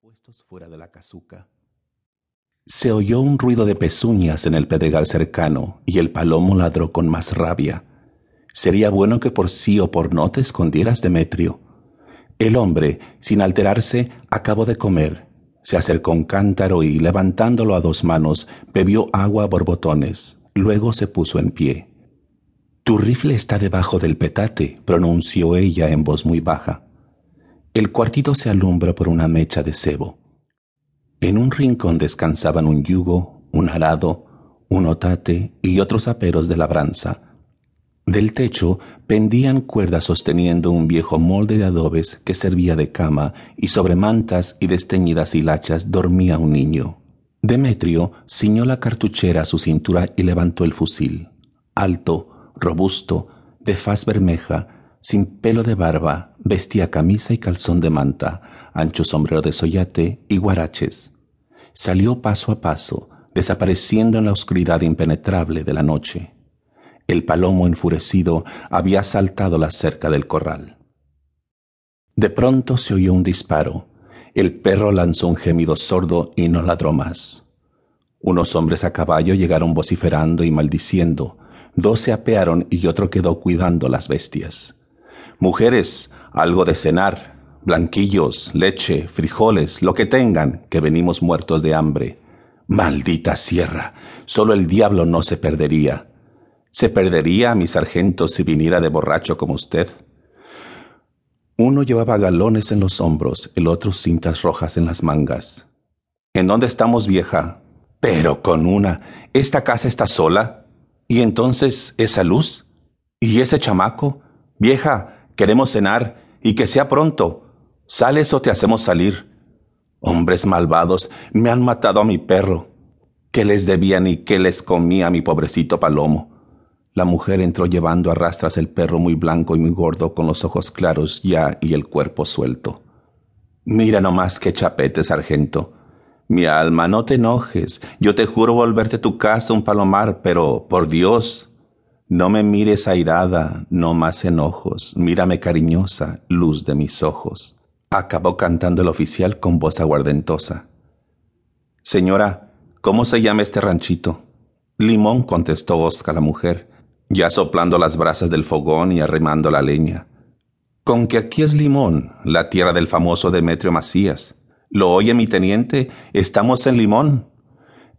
puestos fuera de la casuca. Se oyó un ruido de pezuñas en el pedregal cercano y el palomo ladró con más rabia. Sería bueno que por sí o por no te escondieras, Demetrio. El hombre, sin alterarse, acabó de comer. Se acercó un cántaro y, levantándolo a dos manos, bebió agua a borbotones. Luego se puso en pie. Tu rifle está debajo del petate, pronunció ella en voz muy baja. El cuartito se alumbra por una mecha de cebo. En un rincón descansaban un yugo, un arado, un otate y otros aperos de labranza. Del techo pendían cuerdas sosteniendo un viejo molde de adobes que servía de cama y sobre mantas y desteñidas hilachas dormía un niño. Demetrio ciñó la cartuchera a su cintura y levantó el fusil. Alto, robusto, de faz bermeja, sin pelo de barba, vestía camisa y calzón de manta, ancho sombrero de soyate y guaraches. Salió paso a paso, desapareciendo en la oscuridad impenetrable de la noche. El palomo enfurecido había saltado la cerca del corral. De pronto se oyó un disparo. El perro lanzó un gemido sordo y no ladró más. Unos hombres a caballo llegaron vociferando y maldiciendo. Dos se apearon y otro quedó cuidando las bestias. Mujeres, algo de cenar, blanquillos, leche, frijoles, lo que tengan, que venimos muertos de hambre. Maldita sierra, solo el diablo no se perdería. ¿Se perdería a mi sargento si viniera de borracho como usted? Uno llevaba galones en los hombros, el otro cintas rojas en las mangas. ¿En dónde estamos, vieja? Pero con una. ¿Esta casa está sola? ¿Y entonces esa luz? ¿Y ese chamaco? Vieja, Queremos cenar y que sea pronto. ¿Sales o te hacemos salir? Hombres malvados, me han matado a mi perro. ¿Qué les debían y qué les comía a mi pobrecito palomo? La mujer entró llevando a rastras el perro muy blanco y muy gordo con los ojos claros ya y el cuerpo suelto. Mira nomás qué chapete, sargento. Mi alma, no te enojes. Yo te juro volverte tu casa un palomar, pero por Dios, no me mires airada, no más enojos, mírame cariñosa, luz de mis ojos. Acabó cantando el oficial con voz aguardentosa. Señora, ¿cómo se llama este ranchito? Limón, contestó Oscar la mujer, ya soplando las brasas del fogón y arremando la leña. Con que aquí es Limón, la tierra del famoso Demetrio Macías. ¿Lo oye mi teniente? Estamos en Limón.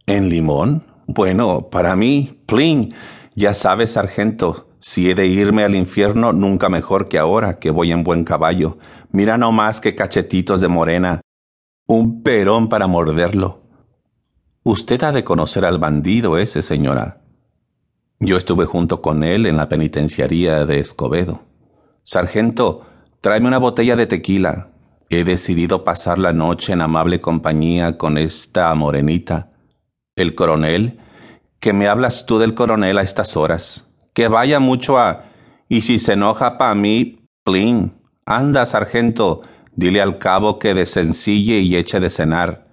¿En Limón? Bueno, para mí, plin, ya sabes, sargento, si he de irme al infierno, nunca mejor que ahora, que voy en buen caballo. Mira no más que cachetitos de morena. Un perón para morderlo. Usted ha de conocer al bandido ese, señora. Yo estuve junto con él en la penitenciaría de Escobedo. Sargento, tráeme una botella de tequila. He decidido pasar la noche en amable compañía con esta morenita. El coronel que me hablas tú del coronel a estas horas. Que vaya mucho a... Y si se enoja pa' mí, plin. Anda, sargento, dile al cabo que desencille y eche de cenar.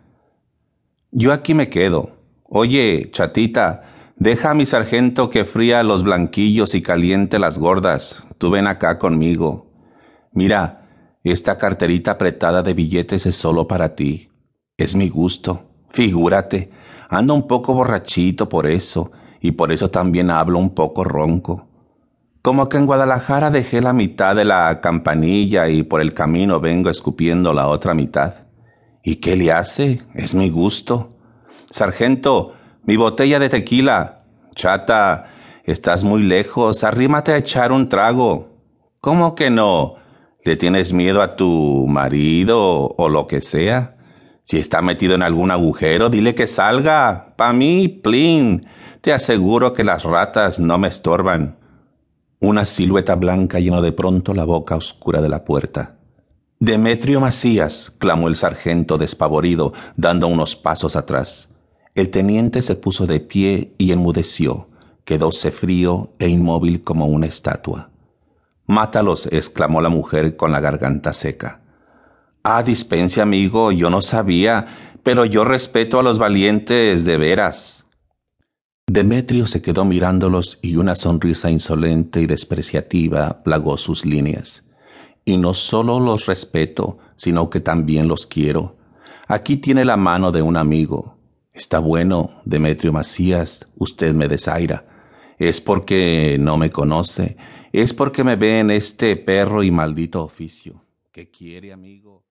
Yo aquí me quedo. Oye, chatita, deja a mi sargento que fría los blanquillos y caliente las gordas. Tú ven acá conmigo. Mira, esta carterita apretada de billetes es solo para ti. Es mi gusto. Figúrate, Ando un poco borrachito por eso, y por eso también hablo un poco ronco. Como que en Guadalajara dejé la mitad de la campanilla y por el camino vengo escupiendo la otra mitad. ¿Y qué le hace? Es mi gusto. Sargento, mi botella de tequila. Chata, estás muy lejos, arrímate a echar un trago. ¿Cómo que no? ¿Le tienes miedo a tu marido o lo que sea? Si está metido en algún agujero, dile que salga. Pa' mí, plin. Te aseguro que las ratas no me estorban. Una silueta blanca llenó de pronto la boca oscura de la puerta. Demetrio Macías, clamó el sargento despavorido, dando unos pasos atrás. El teniente se puso de pie y enmudeció, quedóse frío e inmóvil como una estatua. Mátalos, exclamó la mujer con la garganta seca. Ah, dispense, amigo, yo no sabía, pero yo respeto a los valientes de veras. Demetrio se quedó mirándolos y una sonrisa insolente y despreciativa plagó sus líneas. Y no solo los respeto, sino que también los quiero. Aquí tiene la mano de un amigo. Está bueno, Demetrio Macías, usted me desaira. Es porque no me conoce, es porque me ve en este perro y maldito oficio. ¿Qué quiere, amigo?